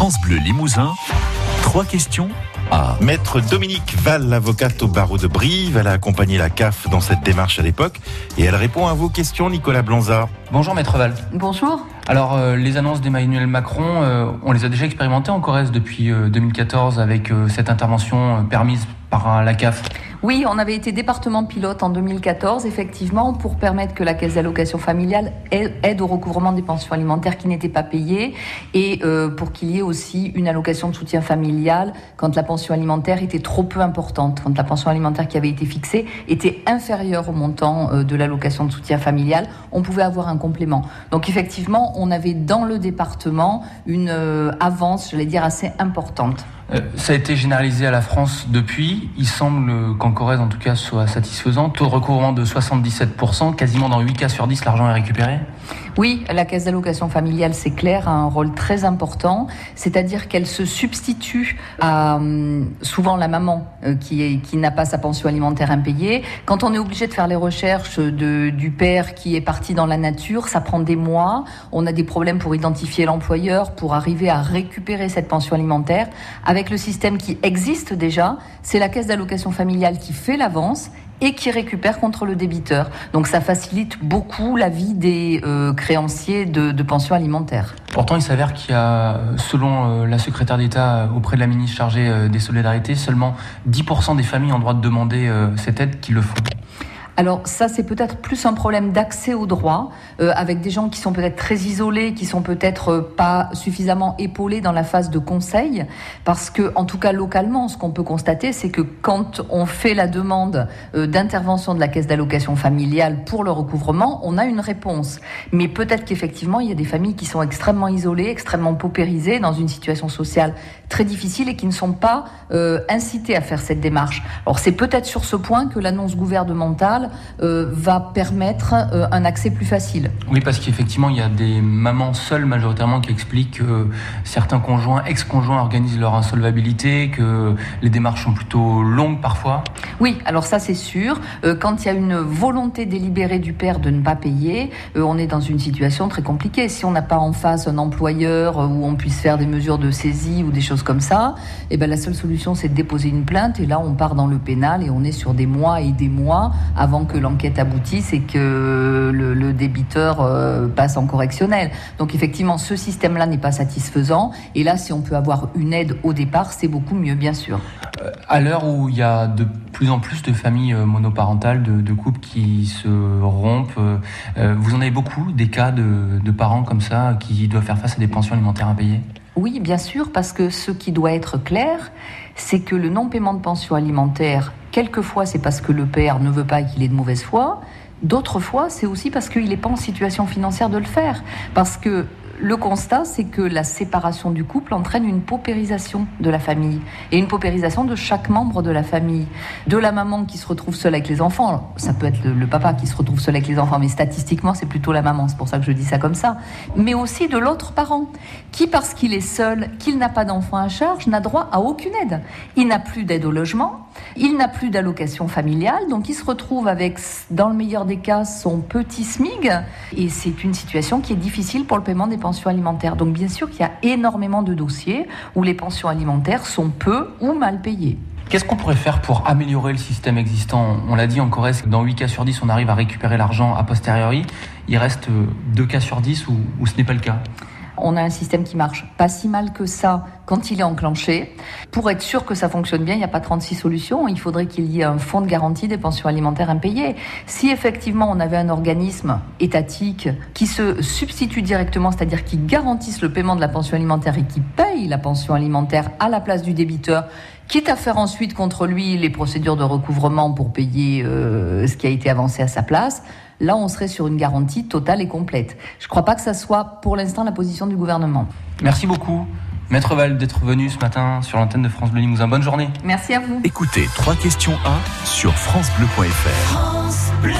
France Bleu Limousin, trois questions à Maître Dominique Val, avocate au barreau de Brive, elle a accompagné la CAF dans cette démarche à l'époque et elle répond à vos questions, Nicolas Blanza. Bonjour Maître Val. Bonjour. Alors euh, les annonces d'Emmanuel Macron, euh, on les a déjà expérimentées en Corrèze depuis euh, 2014 avec euh, cette intervention euh, permise par la CAF. Oui, on avait été département pilote en 2014, effectivement, pour permettre que la caisse d'allocation familiale aide au recouvrement des pensions alimentaires qui n'étaient pas payées et euh, pour qu'il y ait aussi une allocation de soutien familial quand la pension alimentaire était trop peu importante, quand la pension alimentaire qui avait été fixée était inférieure au montant euh, de l'allocation de soutien familial, on pouvait avoir un complément. Donc effectivement, on avait dans le département une euh, avance, j'allais dire, assez importante. Euh, ça a été généralisé à la France depuis. Il semble qu'en Corrèze, en tout cas, soit satisfaisant. Taux de recouvrement de 77%, quasiment dans 8 cas sur 10, l'argent est récupéré. Oui, la caisse d'allocation familiale, c'est clair, a un rôle très important, c'est-à-dire qu'elle se substitue à hum, souvent la maman euh, qui, n'a pas sa pension alimentaire impayée. Quand on est obligé de faire les recherches du père qui est parti dans la nature, ça prend des mois. On a des problèmes pour identifier l'employeur, pour arriver à récupérer cette pension alimentaire. Avec le système qui existe déjà, c'est la caisse d'allocation familiale qui fait l'avance et qui récupère contre le débiteur. Donc ça facilite beaucoup la vie des euh, créanciers de, de pensions alimentaires. Pourtant, il s'avère qu'il y a, selon euh, la secrétaire d'État auprès de la ministre chargée euh, des solidarités, seulement 10% des familles ont droit de demander euh, cette aide qui le font. Alors ça, c'est peut-être plus un problème d'accès aux droits, euh, avec des gens qui sont peut-être très isolés, qui sont peut-être euh, pas suffisamment épaulés dans la phase de conseil, parce que, en tout cas localement, ce qu'on peut constater, c'est que quand on fait la demande euh, d'intervention de la caisse d'allocation familiale pour le recouvrement, on a une réponse. Mais peut-être qu'effectivement, il y a des familles qui sont extrêmement isolées, extrêmement paupérisées, dans une situation sociale très difficile et qui ne sont pas euh, incitées à faire cette démarche. Alors c'est peut-être sur ce point que l'annonce gouvernementale euh, va permettre euh, un accès plus facile. Oui, parce qu'effectivement, il y a des mamans seules majoritairement qui expliquent que certains conjoints, ex-conjoints organisent leur insolvabilité, que les démarches sont plutôt longues parfois. Oui, alors ça c'est sûr. Euh, quand il y a une volonté délibérée du père de ne pas payer, euh, on est dans une situation très compliquée. Si on n'a pas en face un employeur euh, où on puisse faire des mesures de saisie ou des choses comme ça, eh ben la seule solution c'est de déposer une plainte et là on part dans le pénal et on est sur des mois et des mois avant que l'enquête aboutisse et que le, le débiteur euh, passe en correctionnel. Donc effectivement, ce système-là n'est pas satisfaisant. Et là, si on peut avoir une aide au départ, c'est beaucoup mieux, bien sûr. À l'heure où il y a de plus en plus de familles euh, monoparentales, de, couples qui se rompent, euh, euh, vous en avez beaucoup des cas de, parents comme ça qui doivent faire face à des pensions alimentaires impayées? Oui, bien sûr, parce que ce qui doit être clair, c'est que le non-paiement de pension alimentaire, quelquefois c'est parce que le père ne veut pas qu'il est de mauvaise foi, d'autres fois c'est aussi parce qu'il n'est pas en situation financière de le faire. Parce que le constat, c'est que la séparation du couple entraîne une paupérisation de la famille et une paupérisation de chaque membre de la famille. De la maman qui se retrouve seule avec les enfants, ça peut être le, le papa qui se retrouve seul avec les enfants, mais statistiquement, c'est plutôt la maman, c'est pour ça que je dis ça comme ça. Mais aussi de l'autre parent, qui, parce qu'il est seul, qu'il n'a pas d'enfant à charge, n'a droit à aucune aide. Il n'a plus d'aide au logement, il n'a plus d'allocation familiale, donc il se retrouve avec, dans le meilleur des cas, son petit SMIG, et c'est une situation qui est difficile pour le paiement des pensions alimentaires. Donc bien sûr qu'il y a énormément de dossiers où les pensions alimentaires sont peu ou mal payées. Qu'est-ce qu'on pourrait faire pour améliorer le système existant? On l'a dit en Corrèze, dans 8 cas sur 10, on arrive à récupérer l'argent a posteriori. Il reste 2 cas sur 10 où, où ce n'est pas le cas? On a un système qui marche pas si mal que ça quand il est enclenché. Pour être sûr que ça fonctionne bien, il n'y a pas 36 solutions. Il faudrait qu'il y ait un fonds de garantie des pensions alimentaires impayées. Si effectivement on avait un organisme étatique qui se substitue directement, c'est-à-dire qui garantisse le paiement de la pension alimentaire et qui paye la pension alimentaire à la place du débiteur, quitte à faire ensuite contre lui les procédures de recouvrement pour payer euh, ce qui a été avancé à sa place, là on serait sur une garantie totale et complète. Je ne crois pas que ça soit pour l'instant la position du gouvernement. Merci beaucoup. Maître Val d'être venu ce matin sur l'antenne de France Bleu Limousin. Bonne journée. Merci à vous. Écoutez trois questions 1 sur FranceBleu.fr. France Bleu.